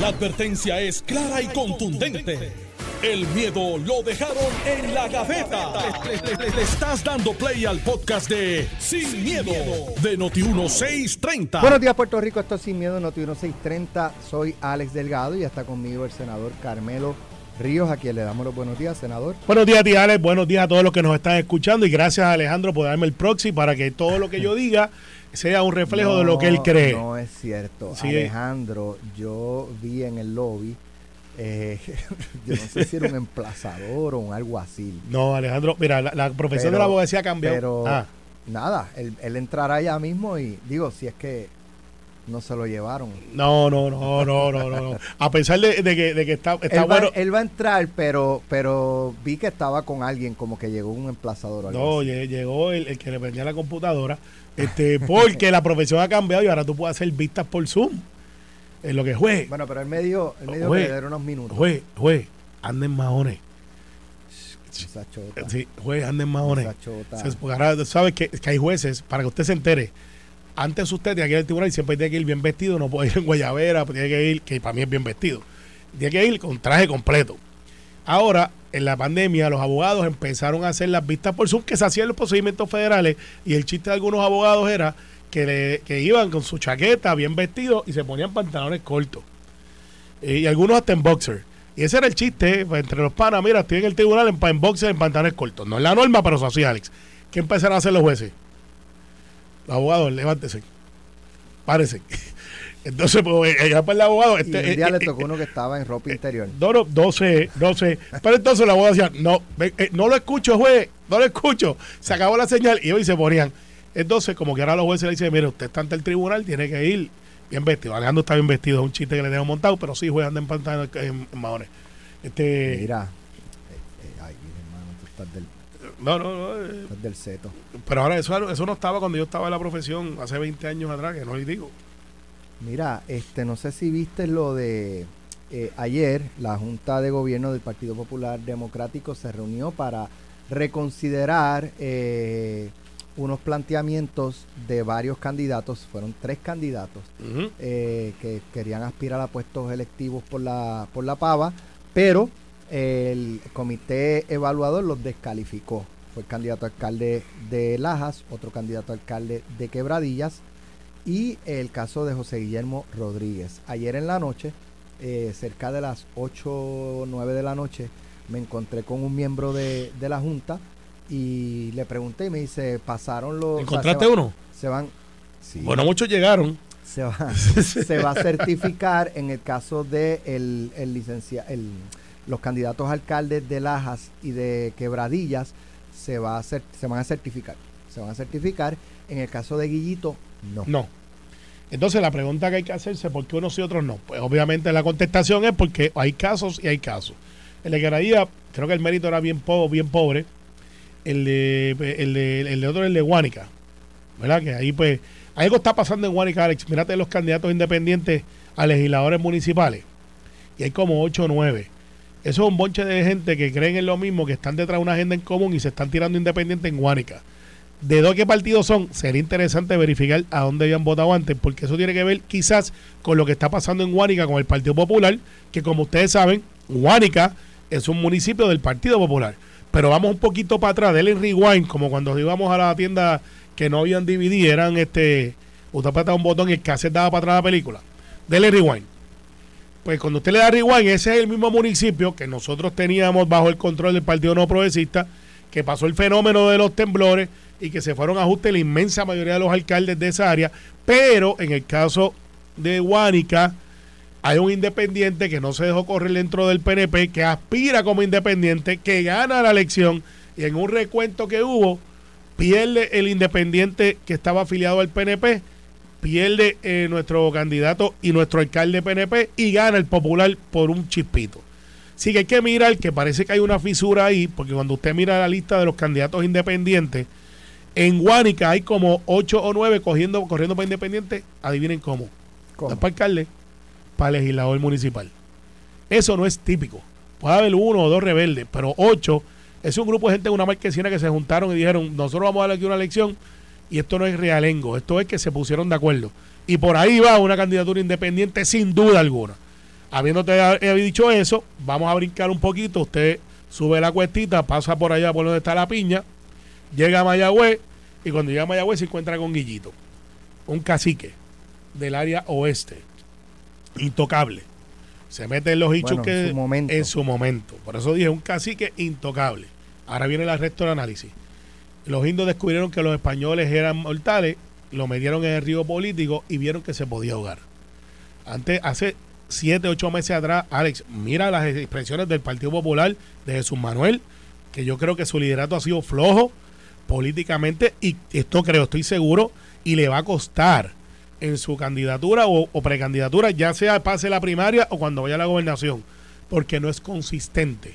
La advertencia es clara y contundente. El miedo lo dejaron en la gaveta. Le, le estás dando play al podcast de Sin, miedo, de Noti1630. Buenos días, Puerto Rico. Esto es Sin Miedo, Noti1630. Soy Alex Delgado y está conmigo el senador Carmelo Ríos, a quien le damos los buenos días, senador. Buenos días, tía Alex. Buenos días a todos los que nos están escuchando. Y gracias, Alejandro, por darme el proxy para que todo lo que yo diga sea un reflejo de lo que él cree. No es cierto. Alejandro, yo vi en el lobby. Eh, yo no sé si era un emplazador o un algo así. No, Alejandro, mira, la, profesión de la abogacía cambió. Pero ah. nada, él, él entrará ya mismo y digo, si es que no se lo llevaron. No, no, no, no, no, no. A pesar de, que, de que está, está él bueno. Él va a entrar, pero, pero vi que estaba con alguien, como que llegó un emplazador. no, llegó el, que le prendía la computadora, este, porque la profesión ha cambiado y ahora tú puedes hacer vistas por Zoom. Es lo que juez. Bueno, pero él me dio, él me dio que unos minutos. Juez, juez, anden majones. Esa chota. Sí, juez, anden majones. Esa chota. Porque ahora sabes que, que hay jueces, para que usted se entere antes usted tenía que ir al tribunal y siempre tiene que ir bien vestido, no puede ir en guayabera, tiene que ir, que para mí es bien vestido, tiene que ir con traje completo. Ahora, en la pandemia, los abogados empezaron a hacer las vistas por Zoom que se hacían los procedimientos federales y el chiste de algunos abogados era que, le, iban con su chaqueta bien vestidos y se ponían pantalones cortos. Y, algunos hasta en boxer. Y ese era el chiste pues, entre los panas. Mira, estoy en el tribunal en, en boxer, en pantalones cortos. No es la norma, pero eso así, Alex. ¿Qué empezaron a hacer los jueces? Abogado, levántese. Párese. Entonces, pues, allá para el abogado. Este, y un día eh, le eh, tocó uno que estaba en ropa interior. No, no, no sé, no sé. Pero entonces el abogado decía, no, eh, no lo escucho, juez, no lo escucho. Se acabó la señal y hoy se ponían. Entonces, como que ahora los jueces le dicen, mire, usted está ante el tribunal, tiene que ir bien vestido. Alejandro está bien vestido, es un chiste que le tengo montado, pero sí, juez, anda en pantalla en, en maones. Este, Mira, ay, hermano, tú estás del no, no, no. Eh, del seto. Pero ahora eso, eso no estaba cuando yo estaba en la profesión hace 20 años atrás, que no le digo. Mira, este, no sé si viste lo de eh, ayer, la Junta de Gobierno del Partido Popular Democrático se reunió para reconsiderar eh, unos planteamientos de varios candidatos, fueron tres candidatos que querían aspirar a puestos electivos por la, por la PAVA, pero el comité evaluador los descalificó. Fue el candidato alcalde de Lajas, otro candidato alcalde de Quebradillas y el caso de José Guillermo Rodríguez. Ayer en la noche, eh, cerca de las 8 o 9 de la noche, me encontré con un miembro de, la Junta y le pregunté y me dice, pasaron los... ¿Encontraste uno? Se van... Bueno, muchos llegaron. Se va, se va a certificar en el caso de el, el licenciado... El, los candidatos alcaldes de Lajas y de Quebradillas se, va a se van a certificar. Se van a certificar. En el caso de Guillito, no. No. Entonces la pregunta que hay que hacerse, ¿por qué unos y otros no? Pues obviamente la contestación es porque hay casos y hay casos. El de Quebradillas, creo que el mérito era bien, bien pobre. El de, el de, el de otro, el de Guánica. ¿Verdad? Que ahí pues algo está pasando en Guánica, Alex. Mírate los candidatos independientes a legisladores municipales. Y hay como 8 o 9 eso es un bonche de gente que creen en lo mismo, que están detrás de una agenda en común y se están tirando independiente en Guánica. ¿De dos qué partidos son? Sería interesante verificar a dónde habían votado antes, porque eso tiene que ver quizás con lo que está pasando en Guánica con el Partido Popular, que como ustedes saben, Guánica es un municipio del Partido Popular. Pero vamos un poquito para atrás, denle rewind, como cuando íbamos a la tienda que no habían DVD, eran este, usted apretaba un botón y el cassette daba para atrás la película. Denle rewind pues cuando usted le da rewind, ese es el mismo municipio que nosotros teníamos bajo el control del Partido No Progresista, que pasó el fenómeno de los temblores y que se fueron a ajuste la inmensa mayoría de los alcaldes de esa área, pero en el caso de Huánica hay un independiente que no se dejó correr dentro del PNP, que aspira como independiente, que gana la elección y en un recuento que hubo, pierde el independiente que estaba afiliado al PNP pierde eh, nuestro candidato y nuestro alcalde PNP y gana el popular por un chispito. Así que hay que mirar que parece que hay una fisura ahí, porque cuando usted mira la lista de los candidatos independientes, en Guánica hay como 8 o 9 cogiendo, corriendo para independiente, adivinen cómo. ¿Cómo? Para alcalde, para legislador municipal. Eso no es típico. Puede haber uno o dos rebeldes, pero 8 es un grupo de gente de una marquesina que se juntaron y dijeron, nosotros vamos a darle aquí una elección y esto no es realengo, esto es que se pusieron de acuerdo. Y por ahí va una candidatura independiente sin duda alguna. habiéndote he dicho eso, vamos a brincar un poquito. Usted sube la cuestita, pasa por allá por donde está la piña, llega a Mayagüez y cuando llega a Mayagüez se encuentra con Guillito, un cacique del área oeste, intocable. Se mete en los hichos que en su, momento. en su momento. Por eso dije un cacique intocable. Ahora viene el arresto del análisis. Los indios descubrieron que los españoles eran mortales, lo metieron en el río político y vieron que se podía ahogar. Antes, hace siete, ocho meses atrás, Alex, mira las expresiones del Partido Popular de Jesús Manuel, que yo creo que su liderato ha sido flojo políticamente y esto creo, estoy seguro, y le va a costar en su candidatura o, precandidatura, ya sea pase la primaria o cuando vaya a la gobernación, porque no es consistente.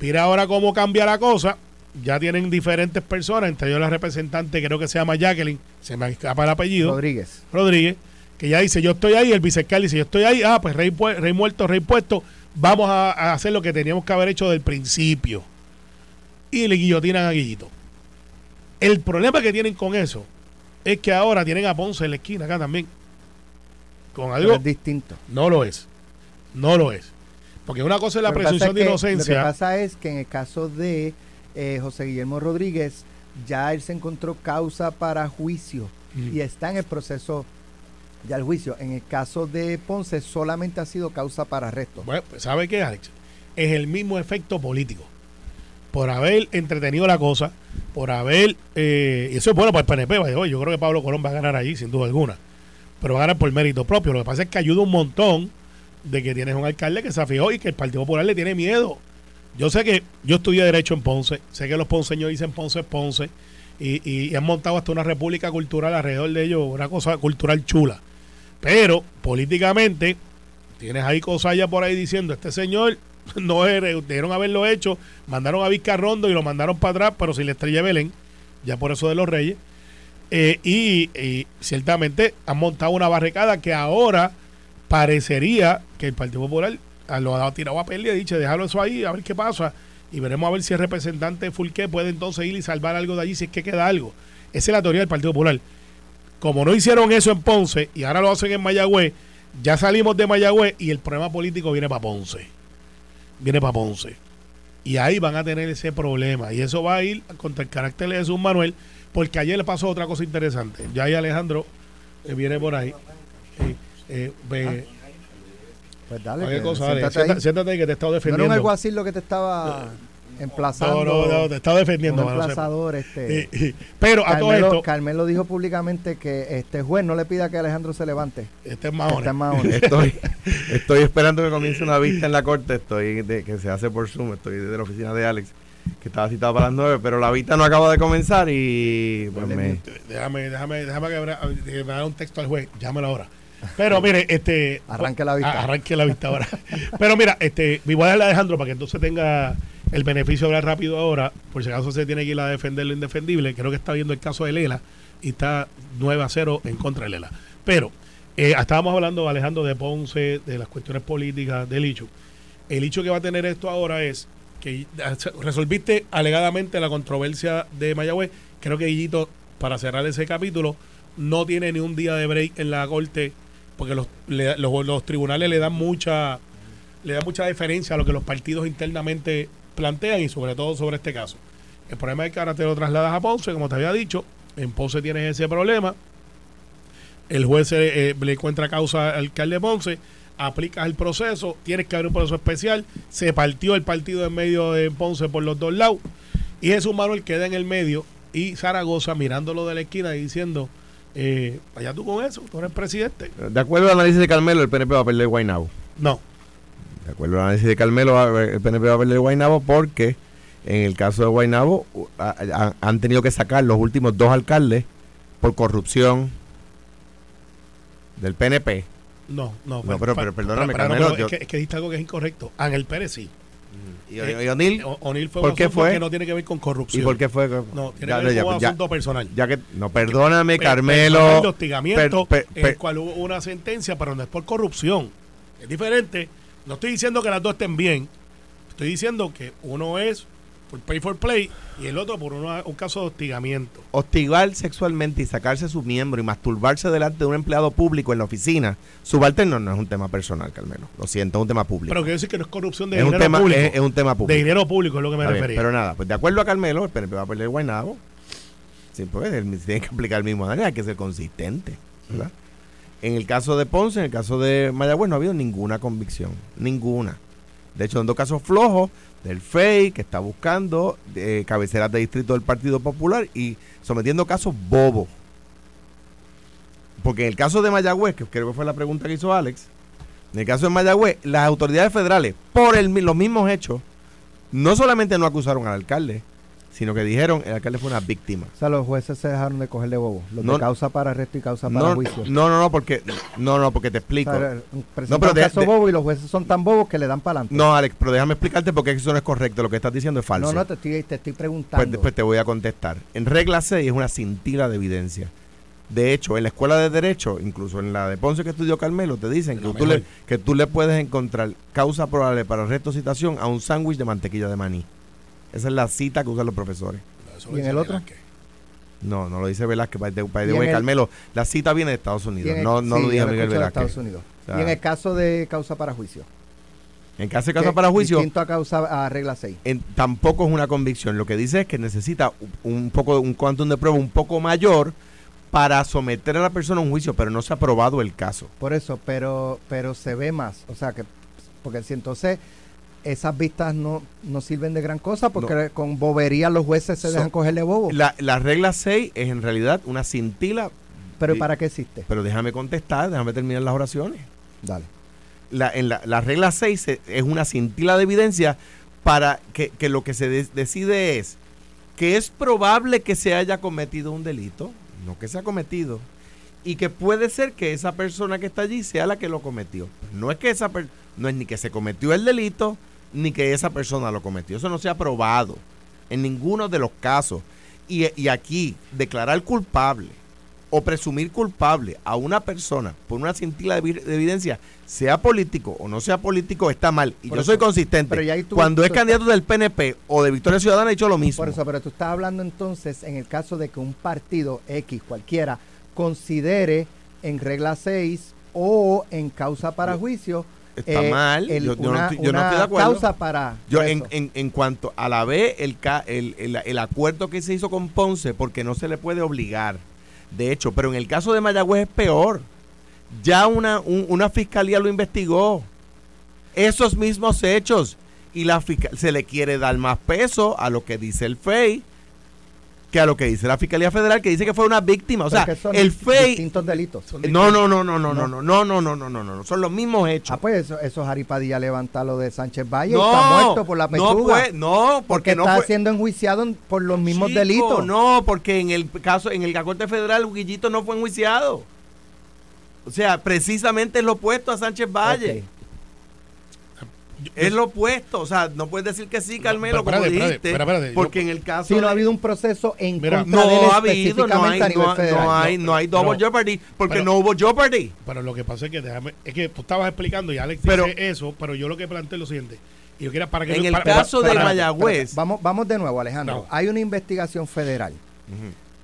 Mira ahora cómo cambia la cosa. Ya tienen diferentes personas, entre ellos la representante, creo que se llama Jacqueline, se me escapa el apellido. Rodríguez. Rodríguez que ya dice, yo estoy ahí, el vicealcalde dice, yo estoy ahí, ah, pues rey, rey muerto, rey puesto, vamos a, hacer lo que teníamos que haber hecho del principio. Y le guillotinan a Guillito. El problema que tienen con eso es que ahora tienen a Ponce en la esquina acá también. Con algo... es distinto. No lo es. No lo es. Porque una cosa es la presunción de inocencia. Lo que pasa es que en el caso de eh, José Guillermo Rodríguez, ya él se encontró causa para juicio y está en el proceso ya el juicio. En el caso de Ponce solamente ha sido causa para arresto. Bueno, pues ¿sabe qué, Alex? Es el mismo efecto político. Por haber entretenido la cosa, por haber... Eh, y eso es bueno para el PNP. Yo creo que Pablo Colón va a ganar allí, sin duda alguna. Pero va a ganar por mérito propio. Lo que pasa es que ayuda un montón de que tienes un alcalde que se afijó y que el Partido Popular le tiene miedo. Yo sé que yo estudié Derecho en Ponce, sé que los ponceños dicen Ponce Ponce, y, y, han montado hasta una república cultural alrededor de ellos, una cosa cultural chula. Pero políticamente tienes ahí cosas por ahí diciendo, este señor no debieron haberlo hecho, mandaron a Vizcarrondo y lo mandaron para atrás, pero sin la estrella Belén, ya por eso de los reyes. Eh, y, ciertamente han montado una barricada que ahora parecería que el Partido Popular lo ha tirado a y ha dicho, déjalo eso ahí, a ver qué pasa. Y veremos a ver si el representante Fulqué puede entonces ir y salvar algo de allí, si es que queda algo. Esa es la teoría del Partido Popular. Como no hicieron eso en Ponce y ahora lo hacen en Mayagüez, ya salimos de Mayagüez y el problema político viene para Ponce. Viene para Ponce. Y ahí van a tener ese problema. Y eso va a ir contra el carácter de Jesús Manuel, porque ayer le pasó otra cosa interesante. Ya ahí Alejandro eh, viene por ahí. Eh, pues dale, siéntate, ahí. que te he estado defendiendo. No era un alguacil lo que te estaba emplazando. No, no, te estaba defendiendo. Un emplazador, este. pero a todo esto. Carmelo dijo públicamente que este juez no le pida que Alejandro se levante. Este es Mahone. Este estoy, estoy esperando que comience una vista en la corte. Estoy de, que se hace por Zoom. Estoy desde la oficina de Alex que estaba citado para las nueve, pero la vista no acaba de comenzar y pues me... déjame, déjame, déjame que me haga un texto al juez, llámelo ahora. Pero mire, este arranque la vista. Arranque la vista ahora. pero mira, este, voy a darle a Alejandro para que entonces tenga el beneficio de hablar rápido ahora, por si acaso se tiene que ir a defender lo indefendible. Creo que está viendo el caso de Lela y está 9 a 0 en contra de Lela. Pero eh, estábamos hablando, Alejandro, de Ponce, de las cuestiones políticas, del hecho. El hecho que va a tener esto ahora es que resolviste alegadamente la controversia de Mayagüez. Creo que Guillito, para cerrar ese capítulo, no tiene ni un día de break en la corte porque los, tribunales le dan mucha le mucha diferencia a lo que los partidos internamente plantean y sobre todo sobre este caso. El problema es que ahora te lo trasladas a Ponce, como te había dicho, en Ponce tienes ese problema, el juez eh, le encuentra causa al alcalde Ponce, aplicas el proceso, tienes que haber un proceso especial, se partió el partido en medio de Ponce por los dos lados, y Jesús Manuel queda en el medio y Zaragoza mirándolo de la esquina y diciendo, eh, allá tú con eso, tú eres presidente. De acuerdo al análisis de Carmelo, el PNP va a perder Guaynabo. No, de acuerdo al análisis de Carmelo, el PNP va a perder Guaynabo porque en el caso de Guaynabo han tenido que sacar los últimos dos alcaldes por corrupción del PNP. No, no. no pero, pero, perdóname, Carmelo. es, que, es que algo que es incorrecto. Ángel Pérez sí. ¿Y, eh, O'Neill? O'Neill fue ¿Por qué fue? que no tiene que ver con corrupción. ¿Y por qué fue? No, tiene que ver con un asunto personal. Ya que, no, perdóname, Carmelo. El hostigamiento, en el cual hubo una sentencia, pero no es por corrupción. Es diferente no estoy diciendo que las dos estén bien. Estoy diciendo que uno es por pay for play y el otro por una- un caso de hostigamiento. Hostigar sexualmente y sacarse su miembro y masturbarse delante de un empleado público en la oficina, subalterno no es un tema personal, Carmelo. Lo siento, es un tema público. Pero quiero decir que no es corrupción de es, un dinero tema, público. es, es un tema de público. dinero público es lo que me Está bien, refería. pero nada, pues de acuerdo a Carmelo, el PNP va a perder Guaynabo. Sí, pues él tiene que aplicar el mismo manera, hay que ser consistente. ¿verdad? En el caso de Ponce, en el caso de Mayagüez, no ha habido ninguna convicción. Ninguna. De hecho, son dos casos flojos del FEI, que está buscando eh, cabeceras de distrito del Partido Popular y sometiendo casos bobos. Porque en el caso de Mayagüez, que creo que fue la pregunta que hizo Alex, en el caso de Mayagüez, las autoridades federales, por los mismos hechos, no solamente no acusaron al alcalde, sino que dijeron el alcalde fue una víctima. O sea, los jueces se dejaron de cogerle bobo. Los No- de causa para arresto y causa para No, juicio. no, no, no, porque no, no, porque te O explico. sea, No, pero un de- caso de- bobo y los jueces son tan bobos que le dan para adelante. No, Alex, pero déjame explicarte porque eso no es correcto. Lo que estás diciendo es falso. no, no, te estoy, te estoy preguntando. Pues después te voy a contestar. En regla 6 es una cintila de evidencia. De hecho, en la escuela de Derecho, incluso en la de Ponce que estudió Carmelo, te dicen que tú, le, que tú le puedes encontrar causa probable para arresto o citación a un sándwich de mantequilla de maní. Esa es la cita que usan los profesores. Eso ¿Y en dice el otro? Velázquez. No, no lo dice Velázquez, by the- by the way, el- Carmelo. La cita viene de Estados Unidos, el- no, no sí, lo lo Miguel Velázquez. Estados Unidos. O sea, y en el caso de causa para juicio. En caso de causa para juicio, Distinto a causa a regla 6. en- tampoco es una convicción. Lo que dice es que necesita un un poco un quantum de prueba un poco mayor para someter a la persona a un juicio, pero no se ha probado el caso. Por eso, pero pero se ve más. O sea, que porque si entonces esas vistas no, no sirven de gran cosa porque con bobería los jueces se So- dejan cogerle bobo. La, la regla 6 es en realidad una cintila, pero. ¿para qué existe? pero déjame contestar, déjame terminar las oraciones. Dale. La, en la, la regla 6 se- es una cintila de evidencia para que, que lo que se de- decide es que es probable que se haya cometido un delito, no que se ha cometido, y que puede ser que esa persona que está allí sea la que lo cometió. No es que esa per- no es ni que se cometió el delito, ni que esa persona lo cometió. Eso no se ha probado en ninguno de los casos. Y, y aquí, declarar culpable o presumir culpable a una persona por una cintila de, evi- de evidencia, sea político o no sea político, está mal. Y Por yo eso- soy consistente. pero tú- Cuando es tú- candidato del PNP o de Victoria Ciudadana, he dicho lo mismo. Por eso, pero tú estás hablando entonces en el caso de que un partido X cualquiera considere en regla 6 o en causa para juicio Está eh, mal. el- yo, yo no estoy, yo no una estoy de acuerdo. causa para Yo en, en, en cuanto a la B, el, el, el, el acuerdo que se hizo con Ponce, porque no se le puede obligar. De hecho, pero en el caso de Mayagüez es peor. Ya una, un- una fiscalía lo investigó. Esos mismos hechos. Y la fisca- se le quiere dar más peso a lo que dice el FEI que a lo que dice la Fiscalía Federal, que dice que fue una víctima. O sea, el FEI... distintos delitos. No, no, no, no, no, no, no, no, no, no, no, no, no, son los mismos hechos. Ah, pues eso, eso Jari Padilla levanta lo de Sánchez Valle no, y está muerto por la pechuga. No, pues, no, porque porque no está fue, siendo enjuiciado en- por los mismos Chico, delitos. No, porque en el caso, en el la Corte Federal, Guillito no fue enjuiciado. O sea, precisamente es lo opuesto a Sánchez Valle. Yo- Es lo opuesto. O sea, no puedes decir que sí, Carmelo, pero como espérate, espérate, dijiste. espérate, espérate, porque yo- en el caso. Sí, no de- ha habido un proceso en Mira, contra de él no ha habido, no hay, no, no hay, no hay double pero- jeopardy, porque pero- no hubo jeopardy. Pero lo que pasa es que déjame, es que tú estabas explicando y Alex Pero- dice eso, pero yo lo que planteo es lo siguiente. Yo quiero para que En no- el para- caso para- de para- Mayagüez. Vamos, vamos de nuevo, Alejandro. No. Hay una investigación federal.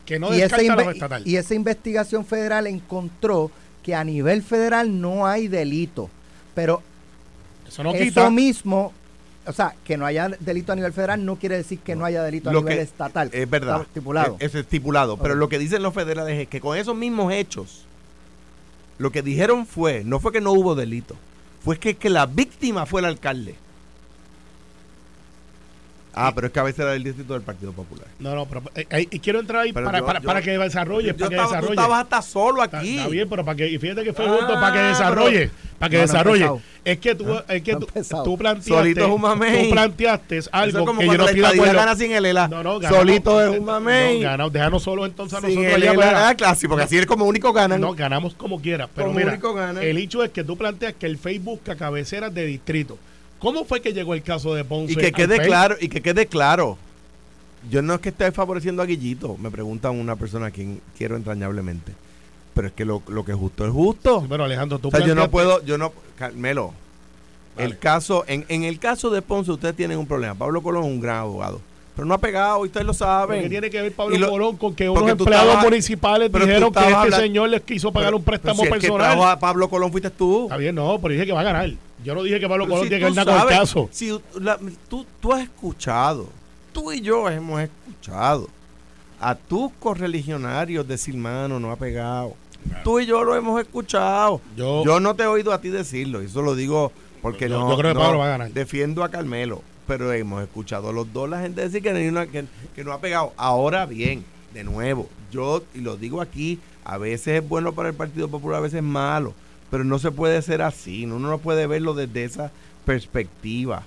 que no y, esa descarta lo inve- estatal. y esa investigación federal encontró que a nivel federal no hay delito. Pero eso no eso mismo, o sea, que no haya delito a nivel federal no quiere decir que no haya delito a Lo nivel que- estatal. Es verdad. Está estipulado. Es, es estipulado. Pero lo que dicen los federales es que con esos mismos hechos, lo que dijeron fue, no fue que no hubo delito, fue que, que la víctima fue el alcalde. Ah, pero es que a veces era el distrito del Partido Popular. No, no, pero eh, eh, y quiero entrar ahí Pero para, yo- para, yo- para que desarrolle, Yo para que estaba, tú desarrolle. estabas hasta solo Está, aquí. está bien, pero para que, y fíjate que fue Ah, justo para que desarrolle, para que No, no desarrolle. empezado. es que tú, es que No ha tú, tú planteaste, Solito es un mamey. tú planteaste Eso algo es como que yo cuando no estadidad acuerdo. gana sin el ELA. No, no, ganamos. Solito es un mamey. No, ganamos, déjanos solo entonces a sin nosotros el allá ah, clásico, porque así es como único ganan. No, ganamos como quiera. Pero Como mira, único gana. el hecho es que tú planteas que el Facebook busca cabeceras de distrito. ¿Cómo fue que llegó el caso de Ponce? y que quede claro, y que quede claro. Yo no es que esté favoreciendo a Guillito, me pregunta una persona a quien quiero entrañablemente. Pero es que lo, lo que es justo es justo. Pero Alejandro, tú O sea, yo no puedo, yo no, Carmelo, Vale. el caso, en, en el caso de Ponce ustedes tienen un problema. Pablo Colón es un gran abogado. Pero no ha pegado, y ustedes lo saben. ¿Qué tiene que ver Pablo Colón con que unos empleados estabas- municipales dijeron que este señor les quiso pagar Pero- un préstamo pero si el que personal? a Pablo Colón fuiste tú. Está bien, no, pero dije que va a ganar. Yo no dije que Pablo Colón si tiene que ver nada con el caso. Si la- tú, tú has escuchado, tú y yo hemos escuchado a tus correligionarios decir, mano, no ha pegado. Tú y yo lo hemos escuchado. Yo- Yo, no te he oído a ti decirlo. Eso lo digo porque Yo- no. yo creo que no Pablo va a ganar. Defiendo a Carmelo. Pero hemos escuchado a los dos la gente decir que, no que no ha pegado. Ahora bien, de nuevo, yo, y lo digo aquí, a veces es bueno para el Partido Popular, a veces es malo. Pero no se puede ser así. Uno no puede verlo desde esa perspectiva.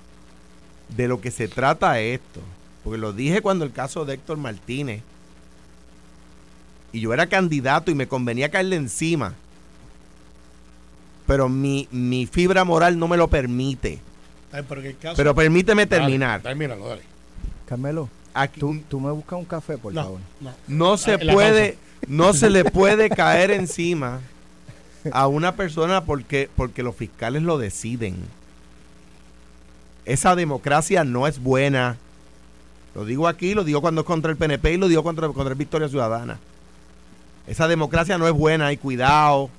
De lo que se trata esto. Porque lo dije cuando el caso de Héctor Martínez. Y yo era candidato y me convenía caerle encima. Pero mi, mi fibra moral no me lo permite. Ay, pero en el caso- Pero permíteme Dale, terminar. Termínalo, dale. Carmelo, Aquí tú, tú me buscas un café, por No, favor. no. no se puede, no se le puede caer encima a una persona porque, porque los fiscales lo deciden. Esa democracia no es buena. Lo digo aquí, lo digo cuando es contra el PNP y lo digo contra, contra el Victoria Ciudadana. Esa democracia no es buena, hay cuidado.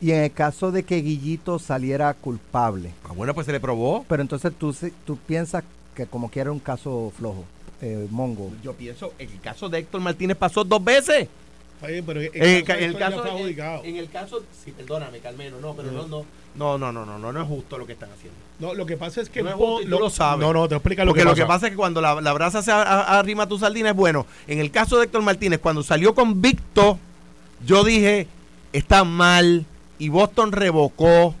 Y en el caso de que Guillito saliera culpable, Ah, bueno, pues se le probó. pero entonces tú, tú piensas que como quiera un caso flojo, eh, Mongo. Yo pienso, el caso de Héctor Martínez pasó dos veces. Bien, pero en En el, caso el caso, en- el caso, sí, perdóname, Carmelo, no, pero no, no, no, no, no, no, no, no es justo lo que están haciendo. No, lo que pasa es que No es justo lo sabes. No, no, te explica lo Porque que lo pasa. que pasa es que cuando la, la brasa se arrima a tu sardina es bueno. En el caso de Héctor Martínez, cuando salió convicto, yo dije, está mal, y Boston revocó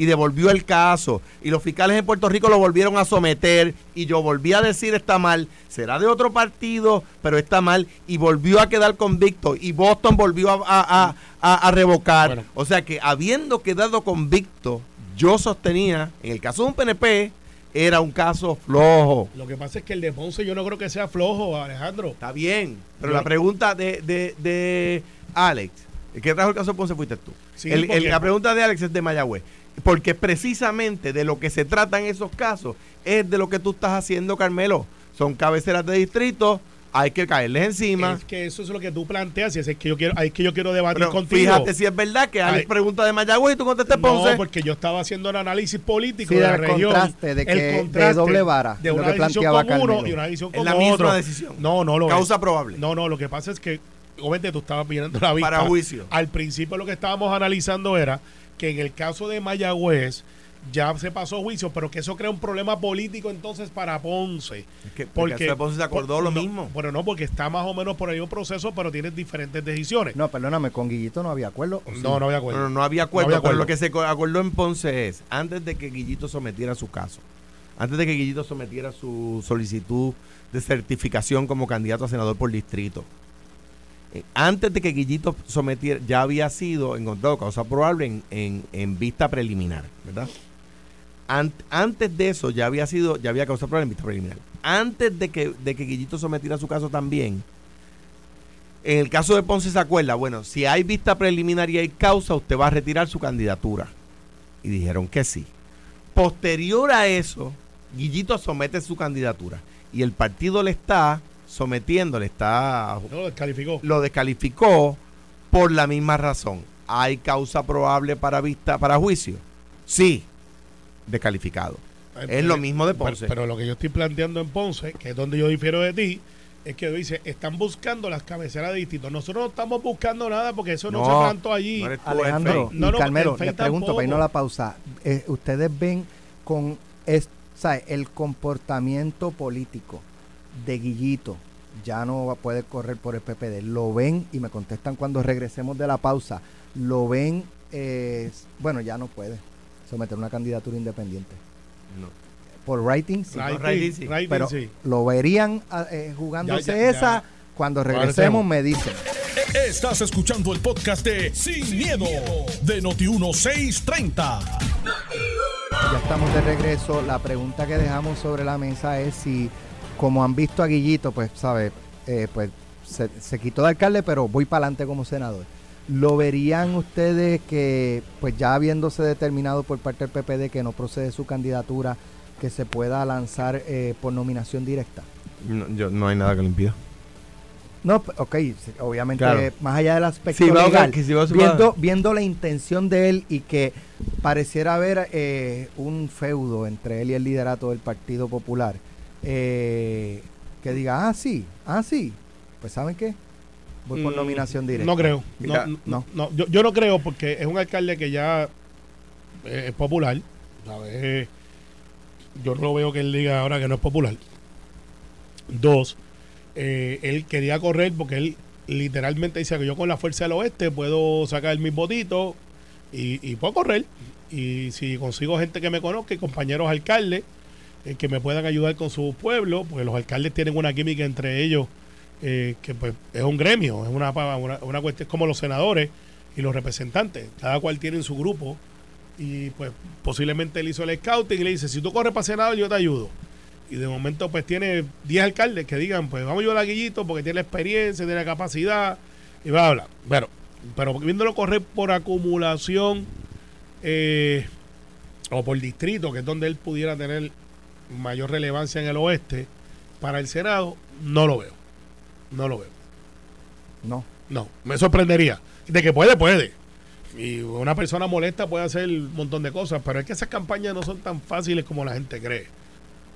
y devolvió el caso, y los fiscales en Puerto Rico lo volvieron a someter, y yo volví a decir, está mal, será de otro partido, pero está mal, y volvió a quedar convicto, y Boston volvió a, a- a- a- a revocar. Bueno. O sea que habiendo quedado convicto, yo sostenía, en el caso de un PNP, era un caso flojo. Lo que pasa es que el de Ponce yo no creo que sea flojo, Alejandro. Está bien, pero Yo- la pregunta de, de, de Alex, el que trajo el caso de Ponce fuiste tú. Sí, El- el- porque- la pregunta de Alex es de Mayagüez. Porque precisamente de lo que se trata en esos casos es de lo que tú estás haciendo, Carmelo. Son cabeceras de distrito, hay que caerles encima. Es que eso es lo que tú planteas y es que yo quiero, ahí es que yo quiero debatir Pero contigo. fíjate si es verdad que Alex Ay. pregunta de Mayagüez y tú contestas Ponce. No, porque yo estaba haciendo el análisis político Sí, de la del región. contraste, de el doble vara, De lo una que decisión planteaba con uno y una decisión con la misma otro. decisión. No, no lo Causa es. probable. No, no, lo que pasa es que, obviamente, tú estabas viendo la vista. Para juicio. Al principio lo que estábamos analizando era que en el caso de Mayagüez ya se pasó juicio, pero que eso crea un problema político entonces para Ponce. Es que- porque el Ponce se acordó por- lo no, mismo. Pero no, porque está más o menos por ahí un proceso, pero tienes diferentes decisiones. No, perdóname, con Guillito no había acuerdo. no, no había acuerdo. No, no, no había acuerdo, No había pero acuerdo. lo que se co- acordó en Ponce es, antes de que Guillito sometiera su caso, antes de que Guillito sometiera su solicitud de certificación como candidato a senador por distrito, eh, antes de que Guillito sometiera, ya había sido encontrado causa probable en, en- vista preliminar, ¿verdad? Ant- antes de eso ya había sido, ya había causa probable en vista preliminar. Antes de que, de que Guillito sometiera su caso también, en el caso de Ponce se acuerda, bueno, si hay vista preliminar y hay causa, usted va a retirar su candidatura. Y dijeron que sí. Posterior a eso, Guillito somete su candidatura. Y el partido le está sometiendo, le está No lo descalificó. lo descalificó por la misma razón. ¿Hay causa probable para vista, para juicio? Sí, descalificado. Es lo mismo de Ponce. Pero, lo que yo estoy planteando en Ponce, que es donde yo difiero de ti, es que dice, están buscando las cabeceras de distrito. Nosotros no estamos buscando nada porque eso no, se plantó allí. no Alejandro y No, no, Carmelo, les pregunto para irnos a la pausa. eh, ¿Ustedes ven con es, ¿sabe? el comportamiento político de Guillito? Ya no va- puede correr por el PPD. ¿Lo ven? Y me contestan cuando regresemos de la pausa. ¿Lo ven? eh, bueno, ya no puede someter una candidatura independiente. No. Por writing, sí. Writing, Writing sí. writing pero sí. lo verían ah, eh, jugándose Ya, ya, esa. ya. Cuando Regresemos. regresemos me dicen. Estás escuchando el podcast de Sin, miedo, de Noti1630. Ya estamos de regreso. La pregunta que dejamos sobre la mesa es si, como han visto a Guillito, pues, sabe, Eh, pues se, se quitó de alcalde, pero voy para adelante como senador. ¿Lo verían ustedes que, pues ya habiéndose determinado por parte del PPD que no procede su candidatura, que se pueda lanzar eh, por nominación directa? No, yo, no hay nada que lo impida. No, ok, obviamente, Claro. más allá del aspecto Sí, legal, que viendo, viendo la intención de él y que pareciera haber eh, un feudo entre él y el liderato del Partido Popular, eh, que diga, ah, sí, ah, sí, pues ¿saben qué? Voy por Mm, nominación directa. No creo. Mira, no, no. yo, yo no creo porque es un alcalde que ya eh, es popular. ¿sabes? Yo no veo que él diga ahora que no es popular. Dos, eh, él quería correr porque él literalmente dice que yo con la fuerza del oeste puedo sacar mis votitos y, y puedo correr. Y si consigo gente que me conozca y compañeros alcaldes eh, que me puedan ayudar con su pueblo, porque los alcaldes tienen una química entre ellos eh, que pues es un gremio, es una, una, una cuestión como los senadores y los representantes, cada cual tiene su grupo y pues posiblemente él hizo el scouting y le dice, si tú corres para senador yo te ayudo. Y de momento pues tiene 10 alcaldes que digan, pues vamos ayudar a Guillito porque tiene experiencia, tiene capacidad y va a hablar. Bueno, pero viéndolo correr por acumulación eh, o por distrito, que es donde él pudiera tener mayor relevancia en el oeste, para el Senado, no lo veo. No lo veo. No. No, me sorprendería. De que puede, puede. Y una persona molesta puede hacer un montón de cosas, pero es que esas campañas no son tan fáciles como la gente cree.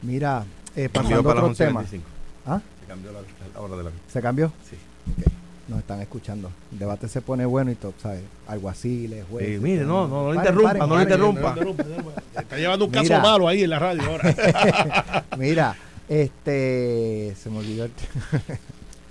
Mira, eh, pasando a para otro tema. 11:25. ¿Ah? Se cambió la, la hora de la ¿Se cambió? Sí. Nos están escuchando. El debate se pone bueno y todo, ¿sabes? Alguaciles, jueces. Sí, mire, no, no, no le Paren, interrumpa, paren, no le paren. interrumpa. Está llevando un caso Mira. malo ahí en la radio ahora. Mira, este. Se me olvidó el.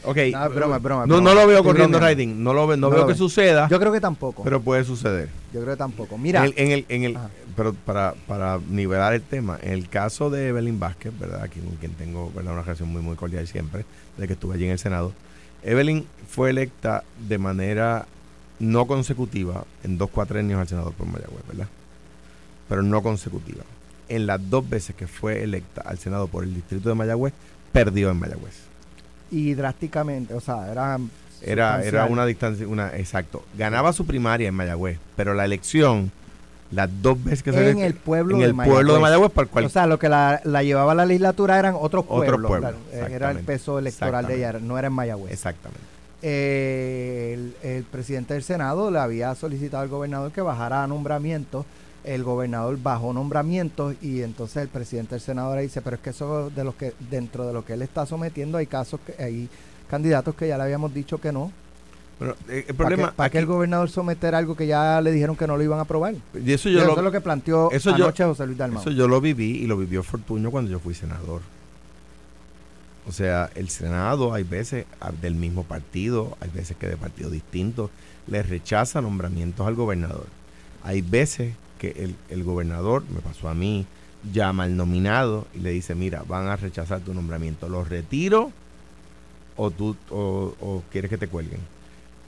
Ok. No, es broma, es broma, No, broma. no lo veo corriendo rating. No, lo ve- no, No veo lo que veo. suceda, Yo creo que tampoco. pero puede suceder. Yo creo que tampoco. Mira, En el, en el, en el- Ajá. pero para, para nivelar el tema, en el caso de Evelyn Vázquez, ¿verdad? Aquí con quien tengo ¿verdad? una relación muy, muy cordial siempre, desde que estuve allí en el Senado. Evelyn fue electa de manera no consecutiva en dos cuatrenios al senador por Mayagüez, ¿verdad? Pero no consecutiva. En las dos veces que fue electa al Senado por el distrito de Mayagüez, perdió en Mayagüez. y drásticamente, o sea, era. Era, era una distancia, una, exacto. Ganaba su primaria en Mayagüez, pero la elección, las dos veces que se En el pueblo en de el pueblo de Mayagüez, para el cual O sea, lo que la, la llevaba la legislatura eran otros Otros pueblos. pueblos, la- era el peso electoral de ella, no era en Mayagüez. Exactamente. Eh, el, el presidente del Senado le había solicitado al gobernador que bajara a nombramientos. El gobernador bajó nombramientos y entonces el presidente del Senado ahora dice, pero es que eso de los que dentro de lo que él está sometiendo hay casos que hay candidatos que ya le habíamos dicho que no. Bueno, eh, el ¿Para problema qué, para qué el gobernador someter algo que ya le dijeron que no lo iban a aprobar? y eso es lo, que planteó eso yo- anoche José Luis Dalmau. eso yo lo viví y lo vivió Fortuño cuando yo fui senador. O sea, el Senado hay veces ah, del mismo partido, hay veces que de partidos distintos, le rechaza nombramientos al gobernador. Hay veces que el, el gobernador, me pasó a mí, llama al nominado y le dice, mira, van a rechazar tu nombramiento, ¿lo retiro o tú o, o quieres que te cuelguen?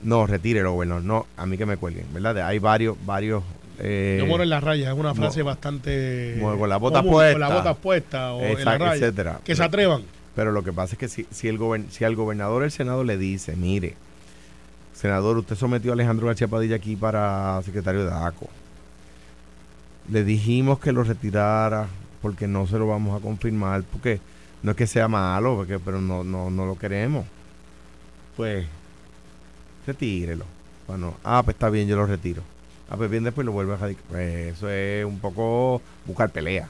No, retírelo, gobernador, no, a mí que me cuelguen, ¿verdad? Hay varios, varios... eh, Yo muero en la raya, es una frase mo- bastante. mo- con la bota común, puesta. Con la bota puesta o en la raya. etcétera. Que se atrevan. Pero lo que pasa es que si, si, el si al gobernador el Senado le dice, mire, senador, usted sometió a Alejandro García Padilla aquí para secretario de ACO. Le dijimos que lo retirara porque no se lo vamos a confirmar, porque no es que sea malo, porque, pero no, no, no lo queremos. Pues, retírelo. Bueno, ah, pues está bien, yo lo retiro. Ah, pues bien, después lo vuelve a radicar. Pues eso es un poco buscar pelea.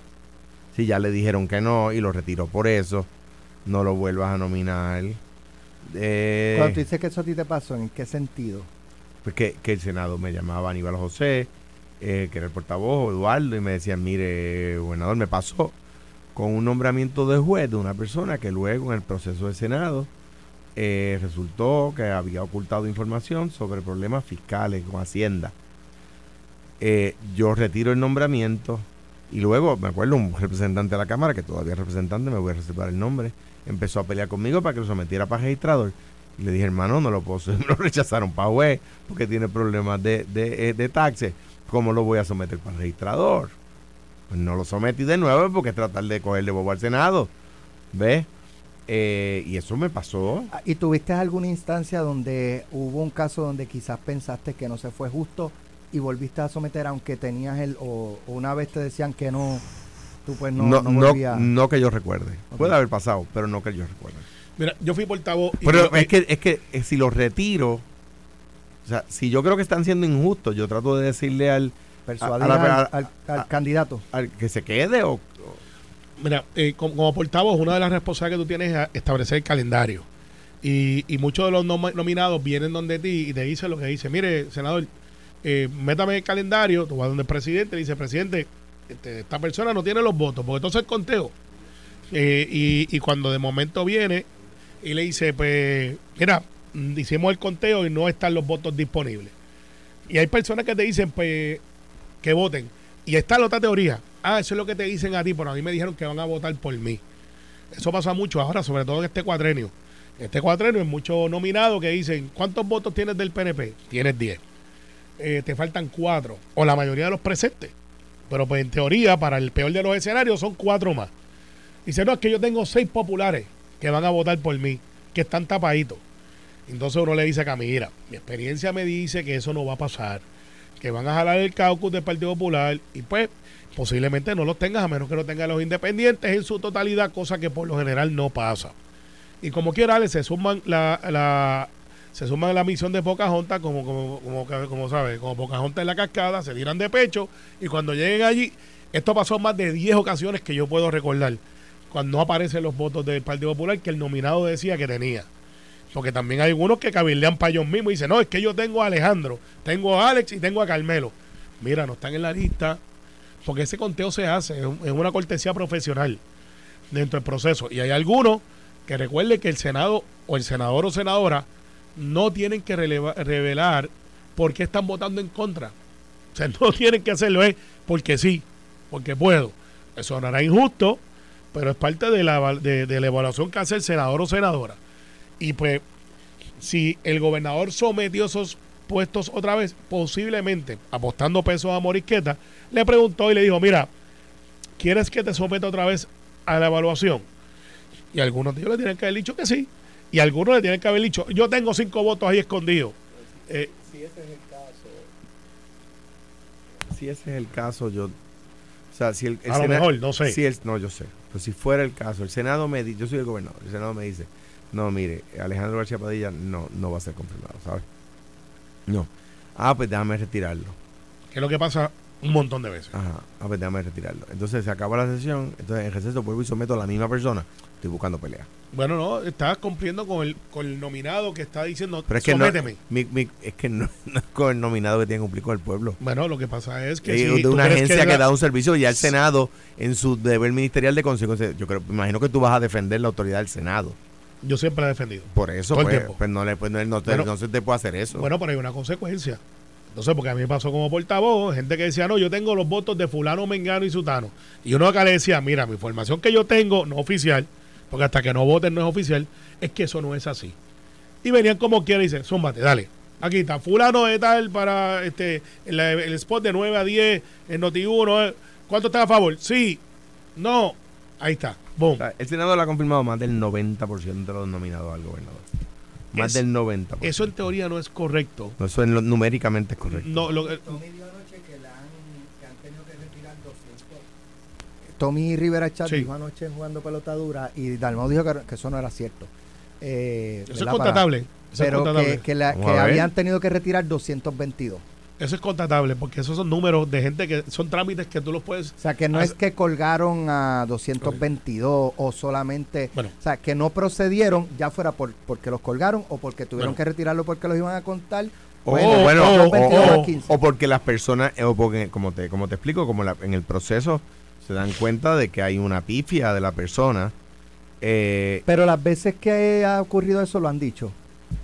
Si ya le dijeron que no y lo retiró por eso, no lo vuelvas a nominar. Eh, Cuando tú dices que eso a ti te pasó, ¿en qué sentido? pues que, que el Senado me llamaba Aníbal José, eh, que era el portavoz, Eduardo, y me decían, mire, gobernador, me pasó con un nombramiento de juez de una persona que luego en el proceso del Senado eh, resultó que había ocultado información sobre problemas fiscales con Hacienda. Eh, yo retiro el nombramiento y luego, me acuerdo, un representante de la Cámara, que todavía es representante, me voy a reservar el nombre, empezó a pelear conmigo para que lo sometiera para registrador. Y le dije, hermano, no lo puedo, me lo rechazaron para juez porque tiene problemas de, de, eh, de taxes. ¿Cómo lo voy a someter para registrador? Pues no lo sometí de nuevo porque es tratar de cogerle bobo al Senado. ¿Ves? Eh, y eso me pasó. Ah, ¿Y tuviste alguna instancia donde hubo un caso donde quizás pensaste que no se fue justo y volviste a someter aunque tenías el, o, o una vez te decían que no, tú pues no, No, no, no, volvías? no que yo recuerde. Puede haber pasado, pero no que yo recuerde. Mira, yo fui portavoz. y Pero yo- es que, es que eh, si lo retiro, o sea, si yo creo que están siendo injustos, yo trato de decirle al, Persuadir a la- al, a- al- al a- candidato. al que se quede o- Mira, eh, como, portavoz, una de las responsabilidades que tú tienes es establecer el calendario. Y, muchos de los nom- nominados vienen donde ti y te dicen lo que dice. Mire, senador, eh, métame el calendario. Tú vas donde el presidente y dice, presidente, este, esta persona no tiene los votos, porque entonces el conteo. Eh, y, y cuando de momento viene y le dice, pues, mira, mm, hicimos el conteo y no están los votos disponibles. Y hay personas que te dicen, pues, que voten. Y está la otra teoría. Ah, eso es lo que te dicen a ti, pero a mí me dijeron que van a votar por mí. Eso pasa mucho ahora, sobre todo en este cuatrenio. En este cuatrenio hay muchos nominados que dicen, ¿cuántos votos tienes del PNP? Tienes 10. Eh, te faltan 4. O la mayoría de los presentes. Pero pues en teoría, para el peor de los escenarios, son 4 más. Dice, no, es que yo tengo 6 populares que van a votar por mí, que están tapaditos. Entonces uno le dice a mira, mi experiencia me dice que eso no va a pasar, que van a jalar el caucus del Partido Popular y pues posiblemente no los tengas a menos que no tengan los independientes en su totalidad, cosa que por lo general no pasa. Y como quiera, se suman la, la se suman a la misión de Pocahontas, como, como, como, como sabe, como Pocahontas en la cascada, se tiran de pecho y cuando lleguen allí, esto pasó más de 10 ocasiones que yo puedo recordar, cuando no aparecen los votos del Partido Popular que el nominado decía que tenía. Porque también hay algunos que cabildean para ellos mismos y dicen, no, es que yo tengo a Alejandro, tengo a Alex y tengo a Carmelo. Mira, no están en la lista, porque ese conteo se hace, es un- es una cortesía profesional dentro del proceso. Y hay algunos que recuerden que el Senado o el senador o senadora no tienen que revelar por qué están votando en contra. O sea, no tienen que hacerlo, es porque sí, porque puedo. Eso sonará injusto, pero es parte de la, de la evaluación que hace el senador o senadora. Y pues, si el gobernador sometió esos puestos otra vez, posiblemente apostando pesos a Morisqueta, le preguntó y le dijo, mira, ¿quieres que te someta otra vez a la evaluación? Y algunos de ellos le tienen que haber dicho que sí. Y algunos le tienen que haber dicho, yo tengo cinco votos ahí escondidos. Eh, si ese es el caso, si ese es el caso, yo, o sea, si el, el a lo Sena- mejor, no sé. si el- no, yo sé, pero si fuera el caso, el Senado me dice, yo soy el gobernador, el Senado me dice, no, mire, Alejandro García Padilla no, no va a ser confirmado, ¿sabes? No. Ah, pues déjame retirarlo. que es lo que pasa un montón de veces. Ajá, ah, pues déjame retirarlo. Entonces se acaba la sesión, entonces en receso vuelvo y someto a la misma persona. Estoy buscando pelea. Bueno, no, estás cumpliendo con el, con el nominado que está diciendo, Pero es que sométeme. no, mi- mi- es que no, no es con el nominado que tiene que cumplir con el pueblo. Bueno, lo que pasa es que Es si de una agencia que, da un servicio y ya el Senado en su deber ministerial de consecuencia, yo creo, me imagino que tú vas a defender la autoridad del Senado. Yo siempre he defendido. Por eso, pues, pues no, le, pues no, no te- Bueno, no se te puede hacer eso. Bueno, pero hay una consecuencia. Entonces, porque a mí me pasó como portavoz, gente que decía, no, yo tengo los votos de fulano, mengano y sutano. Y uno acá le decía, mira, mi información que yo tengo, no oficial, porque hasta que no voten no es oficial, es que eso no es así. Y venían como quiera y dicen, zúmbate, dale. Aquí está, fulano de tal para este el, el spot de 9 a 10 en Noti1. eh. ¿Cuánto está a favor? Sí. No. Ahí está. Boom. O sea, el Senado le ha confirmado más del 90% de los nominados al gobernador. Más Es- del 90%. Eso en teoría no es correcto. No, eso en lo- numéricamente es correcto. No, lo, eh, Tommy dijo anoche que, le han, que han tenido que retirar 200. Tommy Rivera Chat Sí. dijo anoche jugando pelota dura y Dalmau dijo que, que eso no era cierto. Eh, eso es ¿verdad? Para- contratable. Eso es pero contratable. que, que, la- que habían tenido que retirar 222. Eso es contratable, porque esos son números de gente que son trámites que tú los puedes. O sea, que no es que colgaron a 222 o solamente... Bueno. O sea, que no procedieron, ya fuera por porque los colgaron o porque tuvieron Bueno. que retirarlo porque los iban a contar. O, Bueno, bueno, o- o, 22 a o- 15. o porque las personas, o porque, como te, como te explico, como la- en el proceso se dan cuenta de que hay una pifia de la persona. eh, Pero las veces que ha ocurrido eso lo han dicho.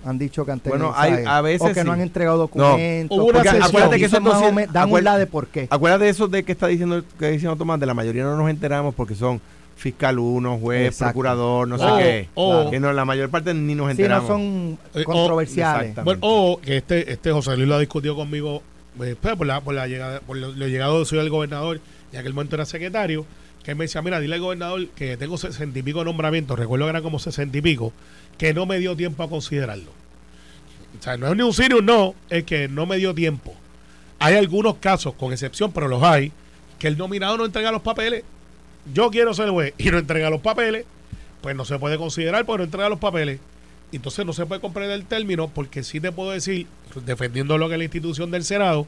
Han dicho que han tenido Bueno, hay- a veces o que no sí. han entregado documentos. Hubo una sesión. acuérdate que eso más o 200 menos dan un de por qué. acuérdate de eso de que está diciendo, que diciendo Tomás, de la mayoría no nos enteramos porque son fiscal uno, juez, Exacto. procurador, no O- sé qué. o- que no, la mayor parte ni nos Sí, enteramos. no son Eh, o- controversiales. Bueno, o que este, este José Luis lo ha discutido conmigo eh, pues, por, la, por, la llegada, por lo, lo llegado de soy el gobernador, ya que el momento era secretario, que me decía, mira, dile al gobernador que tengo sesenta y pico nombramientos, recuerdo que eran como sesenta y pico, que no me dio tiempo a considerarlo. O sea, no es ni un sí ni un no, es que no me dio tiempo. Hay algunos casos, con excepción, pero los hay, que el nominado no entrega los papeles. Yo quiero ser juez y no entrega los papeles, pues no se puede considerar porque no entrega los papeles. Entonces no se puede comprender el término porque sí te puedo decir, defendiendo lo que es la institución del Senado,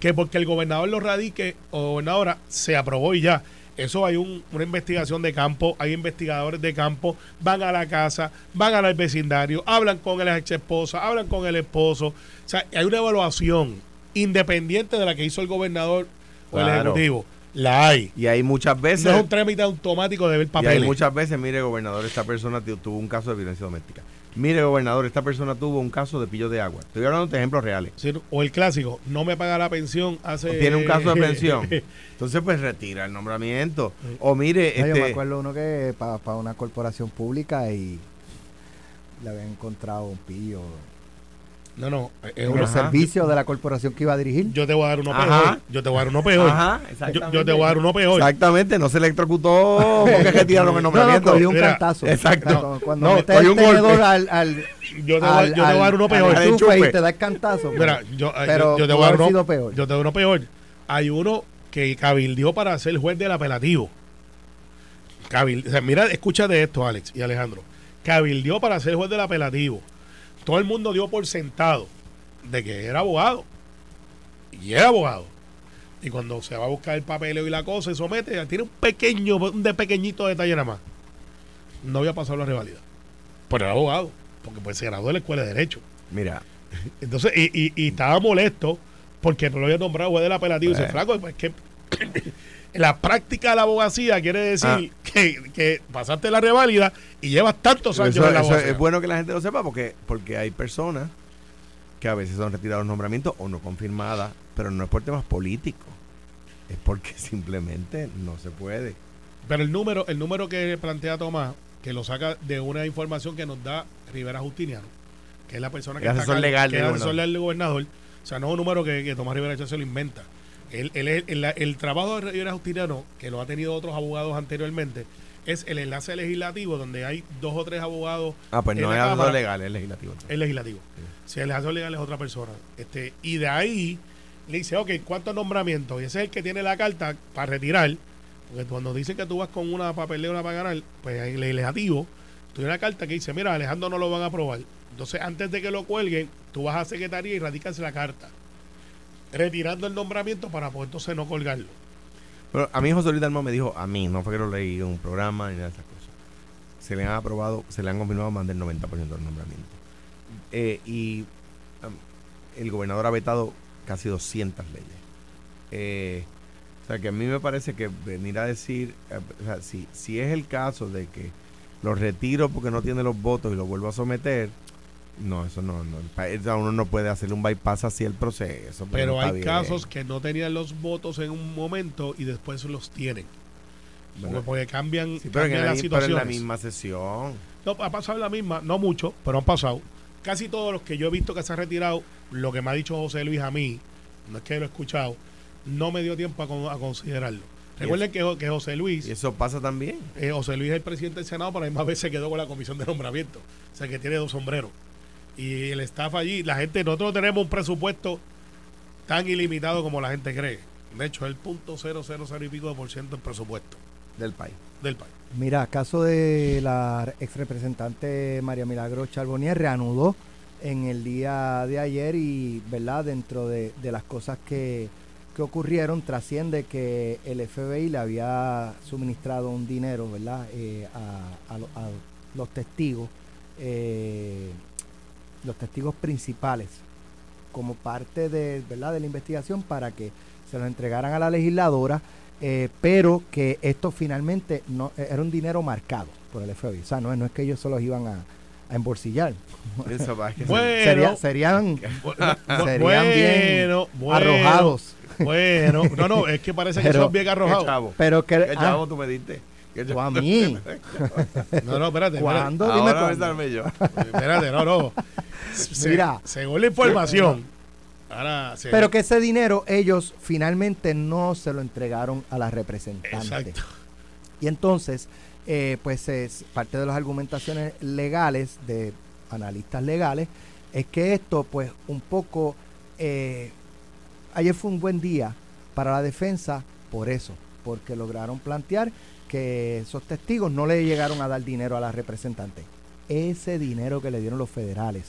que porque el gobernador lo radique o gobernadora se aprobó y ya. Eso hay una investigación de campo, hay investigadores de campo, van a la casa, van al vecindario, hablan con la ex esposa, hablan con el esposo. O sea, hay una evaluación independiente de la que hizo el gobernador o el ejecutivo. La hay. Y hay muchas veces. No es un trámite automático de ver papeles. Y hay muchas veces, mire, gobernador, esta persona tuvo un caso de violencia doméstica. Mire, gobernador, esta persona tuvo un caso de pillo de agua. Estoy hablando de ejemplos reales. o el clásico, no me paga la pensión hace... tiene un caso de pensión. Entonces, pues retira el nombramiento. O mire... Yo me este acuerdo uno que para una corporación pública y le había encontrado un pillo no, no. Es un servicio de la corporación que iba a dirigir. Yo te voy a dar uno peor. Yo te voy a dar uno peor. Ajá, yo, yo, te voy a dar uno peor. Exactamente, no se electrocutó porque retiraron el nombramiento. No, no, un cantazo. Exacto. Cuando no, metes el tenedor al, al, yo te, voy, yo te voy a dar uno peor. y te da el cantazo. Mira, yo, pero yo, te voy a dar uno peor. Yo te doy uno peor. Hay uno que cabildió para ser juez del apelativo. Cabild, o sea, mira, escúchate esto, Alex y Alejandro. Cabildió para ser juez del apelativo todo el mundo dio por sentado de que era abogado. Y era abogado. Y cuando se va a buscar el papeleo y la cosa, se somete, tiene un pequeño, un de pequeñito detalle nada más. No había pasado la rivalidad. Pero era abogado, porque pues se graduó de la escuela de Derecho. Mira. Entonces, y, y, estaba molesto porque no lo había nombrado juez del apelativo. Y dice, pues. flaco, pues que la práctica de la abogacía quiere decir ah. que, pasaste la reválida y llevas tantos años en la abogacía. es bueno que la gente lo sepa porque, porque hay personas que a veces son retirados nombramientos o no confirmadas, pero no es por temas políticos, es porque simplemente no se puede. Pero el número, el número que plantea Tomás, que lo saca de una información que nos da Rivera Justiniano, que es la persona que, es asesor legal, que es asesor del gobernador. O sea, no es un número que, que Tomás Rivera se lo inventa el, el, el, trabajo de Rivera Justiniano, que lo ha tenido otros abogados anteriormente, es el enlace legislativo donde hay dos o tres abogados. Ah, pues no es asesor legal, es legislativo. Es legislativo. Si el asesor legal es otra persona. Este, y de ahí le dice, ok, ¿cuántos nombramientos? Y ese es el que tiene la carta para retirar. Porque cuando dicen que tú vas con una papelera para ganar, pues en el legislativo, tú tienes una carta que dice, mira, Alejandro no lo van a aprobar. Entonces, antes de que lo cuelguen, tú vas a secretaría y radicas la carta retirando el nombramiento para poder entonces no colgarlo. Pero a mí José Luis Dalmau me dijo, a mí, no fue que lo leí en un programa ni nada de esas cosas. Se le han aprobado, se le han confirmado más del 90% del nombramiento. Eh, y el gobernador ha vetado casi 200 leyes. Eh, o sea que a mí me parece que venir a decir, eh, o sea, si, si es el caso de que lo retiro porque no tiene los votos y lo vuelvo a someter, no, eso no, no. Uno no puede hacer un bypass así el proceso. Pero hay casos que no tenían los votos en un momento y después los tienen. porque cambian, pero en la, en la misma sesión. No, ha pasado la misma, no mucho, pero han pasado. Casi todos los que yo he visto que se han retirado, lo que me ha dicho José Luis a mí, no es que lo he escuchado, no me dio tiempo a, considerarlo. Recuerden que, que, José Luis. Y eso pasa también. Eh, José Luis es el presidente del Senado, pero a la misma vez se quedó con la comisión de nombramiento. O sea que tiene dos sombreros y el staff allí, la gente, nosotros tenemos un presupuesto tan ilimitado como la gente cree. De hecho, el punto cero cero cero y pico de por ciento del presupuesto. Del país. Del país. Mira, caso de la ex representante María Milagro Charbonnier reanudó en el día de ayer y, ¿verdad? Dentro de, las cosas que, que, ocurrieron, trasciende que el FBI le había suministrado un dinero, ¿verdad? Eh, a, a, los testigos. Eh, los testigos principales como parte de, ¿verdad? de la investigación para que se lo entregaran a la legisladora, eh, pero que esto finalmente no era un dinero marcado por el FBI. O sea, no, no es que ellos solo iban a, a embolsillar. bueno, serían, serían bien arrojados. Bueno, no, no, es que parece que son bien arrojados. Pero que, ¿Qué chavo tú me diste? ¿O a mí? no, no, espérate. ¿Cuándo? Ahora Dime yo. Espérate, no, no. Mira, según la información. pero que ese dinero ellos finalmente no se lo entregaron a la representante. Exacto. Y entonces, eh, pues es parte de las argumentaciones legales de analistas legales es que esto, pues, un poco, eh, ayer fue un buen día para la defensa por eso, porque lograron plantear que esos testigos no le llegaron a dar dinero a la representante. Ese dinero que le dieron los federales.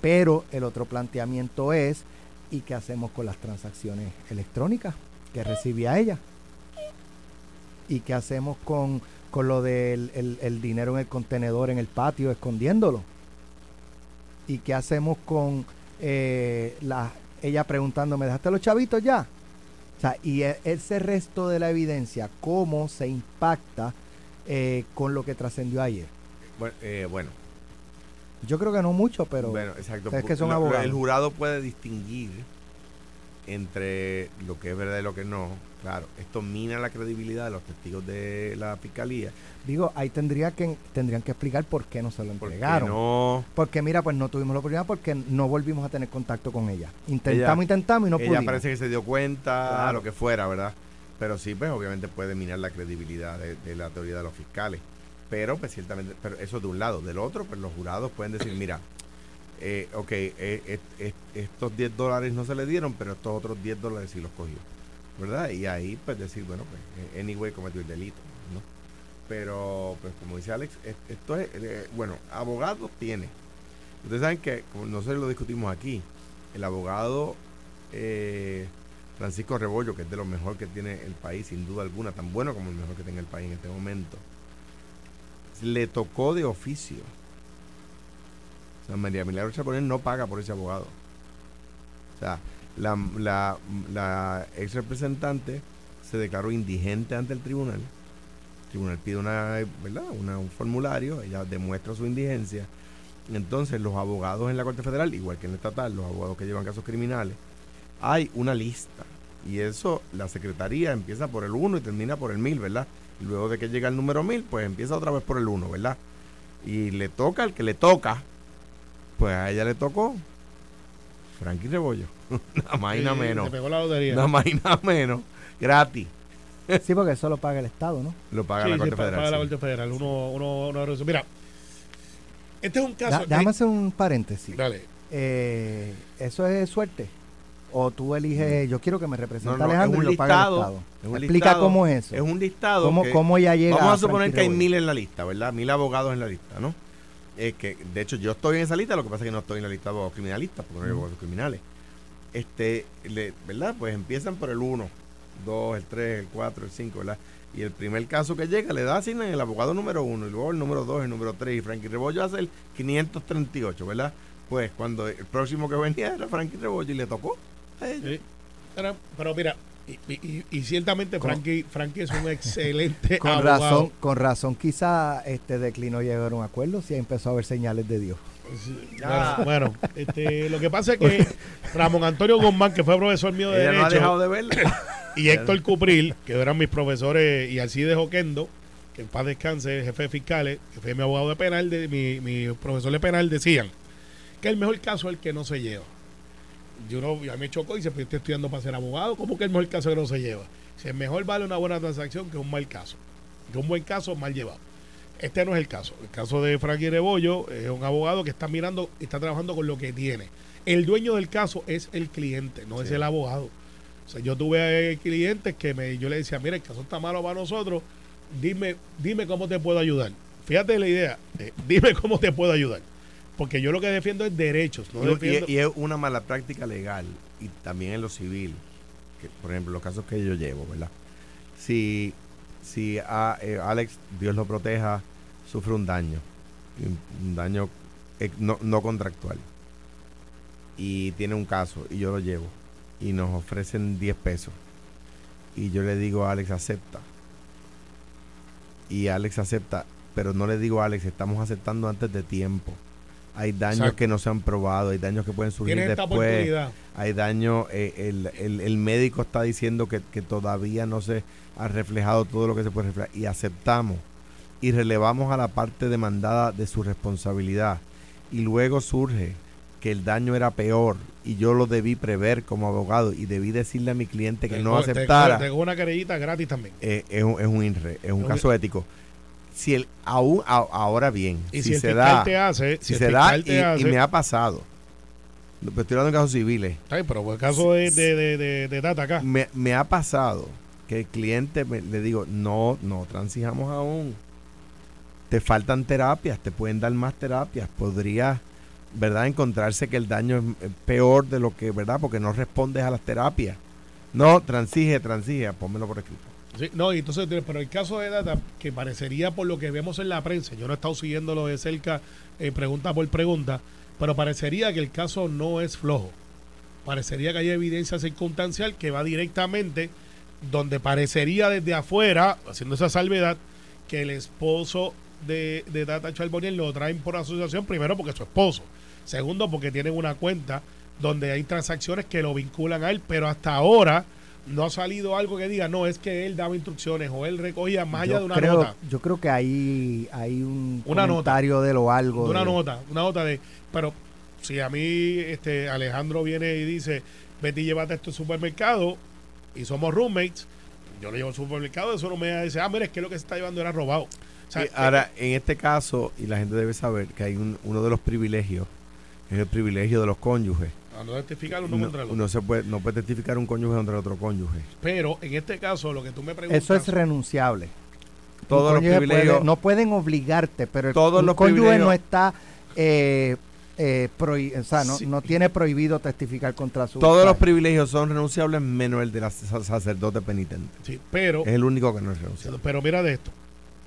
Pero el otro planteamiento es, ¿y qué hacemos con las transacciones electrónicas que recibía ella? ¿Y qué hacemos con, con lo del el, dinero en el contenedor, en el patio, escondiéndolo? ¿Y qué hacemos con eh, la, ella preguntándome, ¿dejaste los chavitos ya? O sea, y e, ese resto de la evidencia, ¿cómo se impacta eh, con lo que trascendió ayer? Bueno, eh, bueno, Yo creo que no mucho, pero bueno, exacto. es que son abogados. El jurado puede distinguir entre lo que es verdad y lo que no. Claro, esto mina la credibilidad de los testigos de la fiscalía. digo, ahí tendría que, tendrían que explicar por qué no se lo entregaron. no. Porque mira, pues no tuvimos la oportunidad porque no volvimos a tener contacto con ella. Intentamos, Ella- intentamos y no ella pudimos. parece que se dio cuenta, Claro. lo que fuera, ¿verdad? Pero sí, pues obviamente puede minar la credibilidad de, de la teoría de los fiscales. Pero, pues ciertamente, pero eso de un lado. Del otro, pues los jurados pueden decir, mira, eh, ok, eh, eh, estos 10 dólares no se le dieron, pero estos otros 10 dólares sí los cogió. ¿Verdad? Y ahí, pues decir, bueno, pues, eh, anyway, cometió el delito, ¿no? Pero, pues como dice Alex, es- esto es, bueno, abogados tiene. Ustedes saben que, como nosotros lo discutimos aquí, el abogado Francisco Rebollo, que es de lo mejor que tiene el país, sin duda alguna, tan bueno como el mejor que tenga el país en este momento, le tocó de oficio. María Milagro Chaponel no paga por ese abogado. O sea, la, la, la ex representante se declaró indigente ante el tribunal. El tribunal pide una, ¿verdad? Una- un formulario, ella demuestra su indigencia. Entonces, los abogados en la Corte Federal, igual que en la estatal, los abogados que llevan casos criminales, hay una lista. Y eso, la secretaría empieza por el 1 y termina por el 1000, ¿verdad? Y luego de que llega el número 1000, pues empieza otra vez por el 1, ¿verdad? Y le toca al que le toca. Pues a ella le tocó Frankie Rebollo. nada más y nada menos. Se pegó la lotería. Nada más y nada menos. Gratis. Sí, porque eso lo paga el Estado, ¿no? Lo paga Sí, la Corte Federal. paga la. Corte Federal. Uno, uno, uno. Mira, este es un caso. Da- déjame hacer un paréntesis. Dale. Eh, ¿Eso es suerte? ¿O tú eliges, yo quiero que me represente No, no, Alejandro es y un lo pague el listado, Estado? es un Explica listado, cómo es eso. Es un listado. ¿Cómo, que- cómo ella llega Vamos a suponer que hay mil en la lista, ¿verdad? Mil abogados en la lista, ¿no? Eh, que, de hecho, yo estoy en esa lista, lo que pasa es que no estoy en la lista de abogados criminalistas, porque no hay abogados criminales. Este, le- ¿verdad? Pues empiezan por el 1, 2, el 3, el 4, el 5, ¿verdad? Y el primer caso que llega le da asignan el abogado número 1, y luego el número 2, el número 3, y Frankie Rebollo hace el 538, ¿verdad? Pues cuando el próximo que venía era Frankie Rebollo y le tocó a ella. Sí. Pero, pero mira, y, y- y ciertamente Frankie, Frankie es un excelente Con abogado. razón, con razón quizá este declinó llegar a un acuerdo si empezó a ver señales de Dios. Ah. Bueno, bueno, este, lo que pasa es que Ramón Antonio Guzmán, que fue profesor mío de Ella no ha Derecho, dejado de verla. y Héctor Cupril, que eran mis profesores, y Alcides Joquendo, que en paz descanse, jefe de fiscales, que fue mi abogado de penal, de, mi, mi profesor de penal, decían que el mejor caso es el que no se lleva. Yo no, a mí me chocó y yo estoy estudiando para ser abogado, ¿cómo que el mejor caso que no se lleva? Si mejor vale una buena transacción que un mal caso, que un buen caso mal llevado. Este no es el caso. El caso de Frankie Rebollo es un abogado que está mirando, está trabajando con lo que tiene. El dueño del caso es el cliente, no es el abogado. O sea, yo tuve eh, clientes que me, yo le decía, mira, el caso está malo para nosotros, dime, dime cómo te puedo ayudar. Fíjate la idea, eh, dime cómo te puedo ayudar. Porque yo lo que defiendo es derechos, no Y- defiendo... y, y es una mala práctica legal y también en lo civil. Que, por ejemplo, los casos que yo llevo, ¿verdad? Si, si a- eh, Alex, Dios lo proteja, sufre un daño, un- un daño eh, no, no contractual, y tiene un caso y yo lo llevo y nos ofrecen 10 pesos y yo le digo a Alex acepta y Alex acepta pero no le digo a Alex estamos aceptando antes de tiempo hay daños Exacto. que no se han probado hay daños que pueden surgir Tienes después hay daño, eh, el, el- el médico está diciendo que, que todavía no se ha reflejado todo lo que se puede reflejar y aceptamos y relevamos a la parte demandada de su responsabilidad y luego surge que el daño era peor y yo lo debí prever como abogado y debí decirle a mi cliente que no aceptara. Tengo una querellita gratis también. Eh, es, un, es un INRE, es un, caso ético. Si el aún ahora bien, y si, se da, te hace, si, se da y, me ha pasado. Estoy hablando de casos civiles. Ay, pero el caso de, de, de, de, Tata acá. Me, me, ha pasado que el cliente le digo, no, no transijamos aún. Te faltan terapias, te pueden dar más terapias. Podría ¿verdad? Encontrarse que el daño es peor de lo que, ¿verdad? Porque no respondes a las terapias. No, transige, transige, pónmelo por escrito. No, entonces, pero el caso de Data, que parecería por lo que vemos en la prensa, yo no he estado siguiéndolo de cerca, eh, pregunta por pregunta, pero parecería que el caso no es flojo. Parecería que hay evidencia circunstancial que va directamente donde parecería desde afuera, haciendo esa salvedad, que el esposo de, Data Charboniel lo traen por asociación, primero porque es su esposo Segundo, porque tienen una cuenta donde hay transacciones que lo vinculan a él, pero hasta ahora no ha salido algo que diga, no, es que él daba instrucciones o él recogía más allá de una nota. Yo creo que ahí hay un una comentario de lo algo. una nota, una nota de, pero si a mí este Alejandro viene y dice, Betty, llévate esto al supermercado y somos roommates, yo le llevo al supermercado, eso no me dice, ah, mira, es que lo que se está llevando era robado. ahora, en este caso, y la gente debe saber que hay uno de los privilegios es el privilegio de los cónyuges. A no testificar uno contra el otro. No, se puede, no puede testificar un cónyuge contra otro cónyuge. Pero en este caso, lo que tú me preguntas. Eso es renunciable. Todos los privilegios. no pueden obligarte, pero el, todos los cónyuge no está. Eh, eh, o sea, no, no, tiene prohibido testificar contra su. Todos los privilegios son renunciables, menos el de la sacerdote penitente. Sí, pero. Es el único que no es renunciable. Pero mira de esto.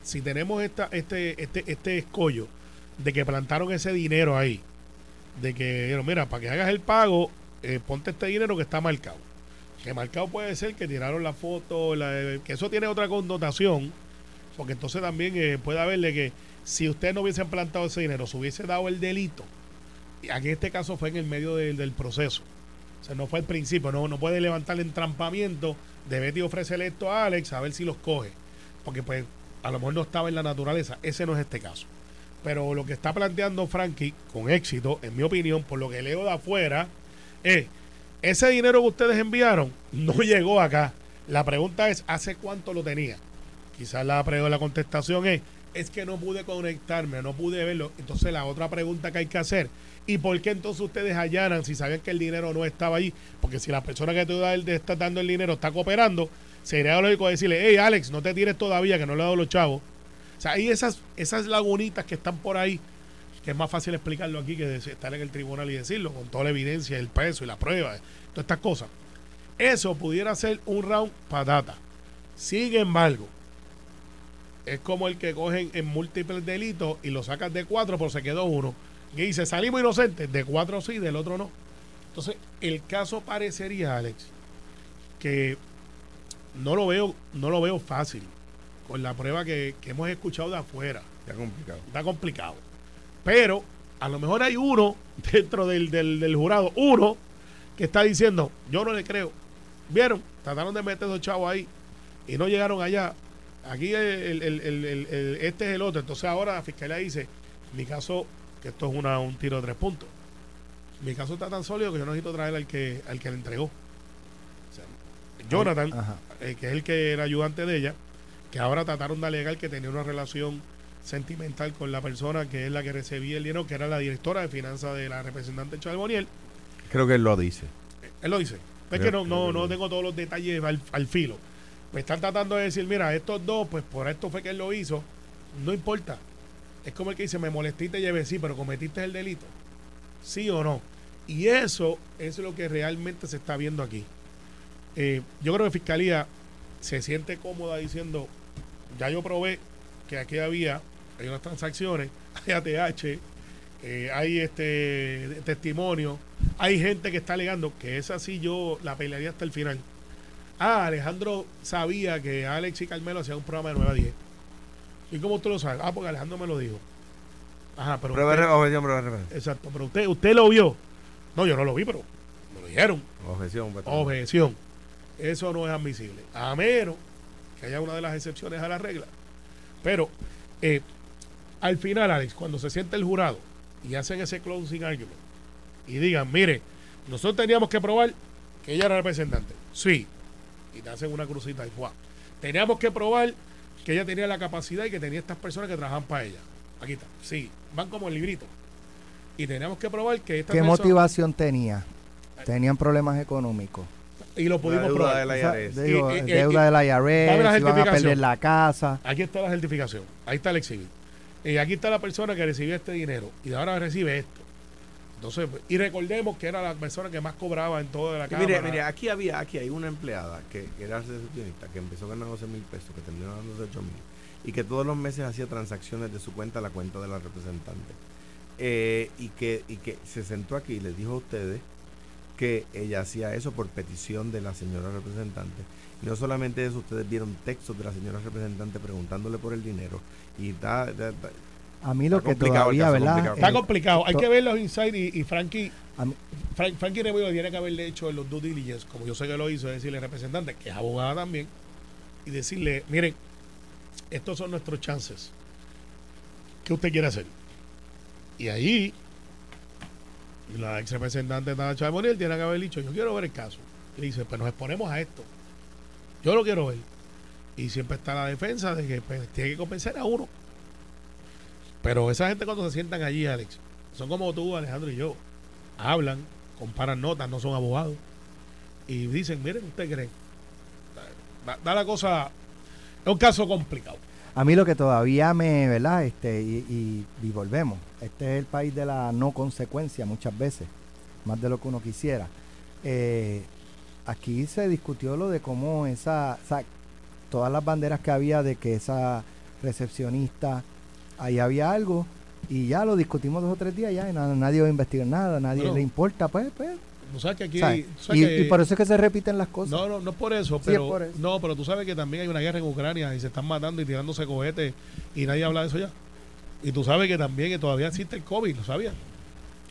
Si tenemos esta, este, este, este escollo de que plantaron ese dinero ahí, de que, mira, para que hagas el pago, eh, ponte este dinero que está marcado. Que marcado puede ser que tiraron la foto, que eso tiene otra connotación, porque entonces también eh, puede haberle que si usted no hubiese plantado ese dinero, se hubiese dado el delito, y aquí en este caso fue en el medio del proceso. O sea, no fue el principio, no, no puede levantar el entrampamiento de Betty ofrecerle esto a Alex a ver si los coge. Porque pues a lo mejor no estaba en la naturaleza. Ese no es este caso. Pero lo que está planteando Frankie, con éxito, en mi opinión, por lo que leo de afuera, es, ese dinero que ustedes enviaron no llegó acá. La pregunta es, ¿hace cuánto lo tenía? Quizás la, la contestación es, es que no pude conectarme, no pude verlo. Entonces la otra pregunta que hay que hacer, ¿y por qué entonces ustedes allanan si sabían que el dinero no estaba ahí? Porque si la persona que te está dando el dinero está cooperando, sería lógico decirle, hey Alex, no te tires todavía que no le he dado los chavos sea, hay esas, esas lagunitas que están por ahí, que es más fácil explicarlo aquí que estar en el tribunal y decirlo, con toda la evidencia, el peso y la prueba, todas estas cosas. Eso pudiera ser un round patata. Sin embargo, es como el que cogen en múltiples delitos y lo sacan de cuatro, pero se quedó uno. Y dice, salimos inocentes, de cuatro sí, del otro no. Entonces, el caso parecería, Alex, que no lo veo, no lo veo fácil con la prueba que, hemos escuchado de afuera. Está complicado. Está complicado. Pero a lo mejor hay uno dentro del, del, jurado, uno que está diciendo, yo no le creo. ¿Vieron? Trataron de meter esos chavos ahí y no llegaron allá. Aquí el, este es el otro. Entonces ahora la fiscalía dice, mi caso, que esto es una, un tiro de tres puntos. Mi caso está tan sólido que yo necesito traer al que, al que le entregó. Jonathan, eh, que es el que era ayudante de ella, que ahora trataron de alegar que tenía una relación sentimental con la persona que es la que recibía el dinero, que era la directora de finanzas de la representante Charboniel. Creo que él lo dice. Él lo dice. Es que no, no, no tengo todos los detalles al, filo. Me están tratando de decir, mira, estos dos, pues por esto fue que él lo hizo. No importa. Es como el que dice, me molesté y te llevé, sí, pero cometiste el delito. Sí o no. Y eso es lo que realmente se está viendo aquí. Eh, yo creo que Fiscalía se siente cómoda diciendo, ya yo probé que aquí había, hay unas transacciones, hay ATH, eh, hay este testimonio, hay gente que está alegando que esa sí yo la pelearía hasta el final. Ah, Alejandro sabía que Alex y Carmelo hacían un programa de 9 a 10. ¿Y cómo usted lo sabe? Ah, porque Alejandro me lo dijo. Ajá, pero. exacto, pero usted, usted lo vio. No, yo no lo vi, pero me lo dijeron. Objeción. Objeción. Eso no es admisible. A menos que haya una de las excepciones a la regla. Pero eh, al final, Alex, cuando se siente el jurado y hacen ese closing argument, y digan, mire, nosotros teníamos que probar que ella era representante. Sí. Y te hacen una crucita y ¡fua! Teníamos que probar que ella tenía la capacidad y que tenía estas personas que trabajan para ella. Aquí está. Sí. Van como el librito. Y teníamos que probar que esta ¿Qué persona- motivación tenía? Tenían problemas económicos. Y lo pudimos deuda probar. de la O sea, IRS. digo, Y- y- deuda y- de la dame la IRS, iban a certificación. perder la casa. Aquí está la certificación. Ahí está el exhibit. Y aquí está la persona que recibió este dinero. Y ahora recibe esto. Entonces, y recordemos que era la persona que más cobraba en toda la cámara. mire, mire, aquí había, aquí hay una empleada que, que era recepcionista, que empezó ganando 12 mil pesos, que terminó ganando 8 mil, y que todos los meses hacía transacciones de su cuenta a la cuenta de la representante. Eh, y, que, y que se sentó aquí y les dijo a ustedes que ella hacía eso por petición de la señora representante. Y no solamente eso, ustedes vieron textos de la señora representante preguntándole por el dinero. Y da, da- da- A mí lo Está que complicado el todavía, caso, ¿verdad? complicado. Está Eh, complicado. Hay to- que ver los insights y, y Frankie, mí- Fran- Frankie Rebollo tiene que haberle hecho los due diligence, como yo sé que lo hizo, es decirle al representante, que es abogada también, y decirle, miren, estos son nuestros chances. ¿Qué usted quiere hacer? Y ahí, la ex representante Nacha Moniel tiene que haber dicho, yo quiero ver el caso. Y dice, pues nos exponemos a esto. Yo lo quiero ver. Y siempre está la defensa de que pues, tiene que convencer a uno. Pero esa gente cuando se sientan allí, Alex, son como tú, Alejandro y yo. Hablan, comparan notas, no son abogados. Y dicen, miren, ¿usted cree? Da la cosa... Es un caso complicado. A mí lo que todavía me, ¿verdad? Este, y, y- y volvemos. Este es el país de la no consecuencia muchas veces, más de lo que uno quisiera. Eh, aquí se discutió lo de cómo esa, o sea, todas las banderas que había de que esa recepcionista, ahí había algo, y ya lo discutimos dos o tres días ya, y na- nadie va a investigar nada, nadie Bueno. le importa, pues, pues. ¿Tú sabes que aquí Y, que- y por eso es que se repiten las cosas. No, no, no es por eso, Sí, pero es por eso. no, pero tú sabes que también hay una guerra en Ucrania y se están matando y tirándose cohetes y nadie habla de eso ya. Y tú sabes que también que todavía existe el COVID, ¿lo sabías?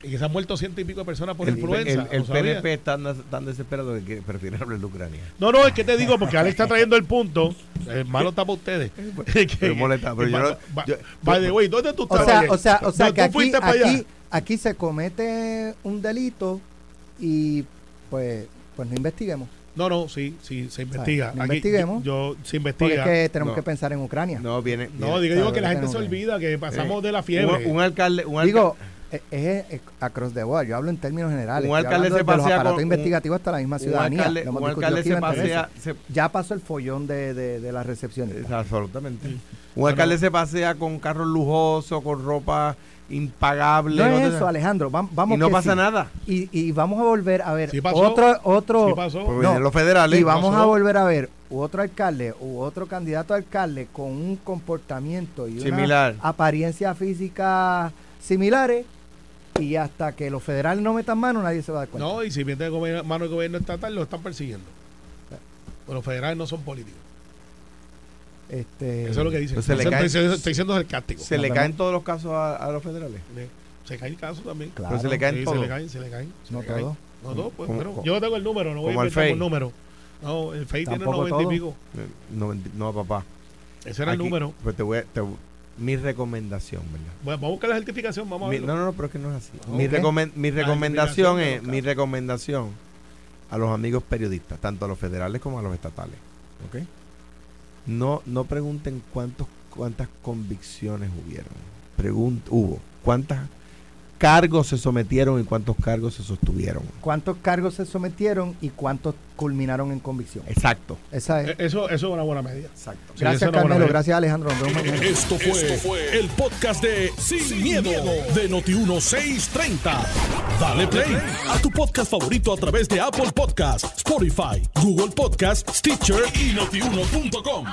Y que se han muerto ciento y pico de personas por el, influenza. el- el ¿lo sabías? PNP está tan, desesperado que prefiere hablar de Ucrania. No, no, es que te digo, porque Alex está trayendo el punto. El malo está para ustedes. Pero molesta, pero yo no- Ba- yo- by the way, ¿dónde tú O estabas sea, o sea, o sea No, que aquí, fuiste para allá. aquí, aquí se comete un delito y pues, pues no investiguemos. No, no, sí, sí, se investiga. no Aquí, investiguemos. Yo, se Porque investiga. es que tenemos No. que pensar en Ucrania. No, viene. no, digo, digo que la gente se olvida que pasamos Eh, de la fiebre. Un, un alcalde. Un Digo, es, es- es across the board. Yo hablo en términos generales. Un alcalde se pasea aparatos con- investigativos hasta la misma un ciudadanía. alcalde, un alcalde se 20 veces. pasea. se- Ya pasó el follón de, de, de la recepción. absolutamente. Sí. Un alcalde se pasea con carros lujosos, con ropa impagable. No es eso, Alejandro. vam- Vamos y no que pasa sí. nada. Y, y vamos a volver a ver Sí pasó. otro, otro, los federales. y vamos pasó? a volver a ver otro alcalde u otro candidato a alcalde con un comportamiento y Similar. una apariencia física similares y hasta que los federales no metan mano nadie se va a dar cuenta. No, y si mete gobier- mano del gobierno estatal, lo están persiguiendo. Pero los federales no son políticos. Este, Eso es lo que dicen. Pues se le Eso cae- estoy, diciendo el cástico. Se le caen todos los casos a, a los federales. Se cae el caso también. Claro. Pero se le caen Sí, todos. se le caen, se le caen. se No le caen. No, no, pues, pero yo tengo el número, no voy a el inventar un FEI. número. No, el FEI tiene Tampoco 90 y pico. Eh, No, no, papá. Ese era el número. Pues te voy a- te- mi recomendación, ¿verdad? Bueno, vamos a buscar la certificación, vamos a Mi- verlo. no, no, no, pero es que no es así. Mi, recomen- mi recomendación es mi casos. recomendación a los amigos periodistas, tanto a los federales como a los estatales. ¿ok? No, no pregunten cuántos, cuántas convicciones hubieron. Pregun- hubo. ¿Cuántos cargos se sometieron y cuántos cargos se sostuvieron? ¿Cuántos cargos se sometieron y cuántos culminaron en convicción? Exacto. Esa es. Eso, eso es una buena medida. Exacto. Sí, gracias Carmelo, gracias Alejandro. Esto fue, el podcast de Sin, miedo, de Noti1630. Dale play a tu podcast favorito a través de Apple Podcasts, Spotify, Google Podcasts, Stitcher y notiuno.com.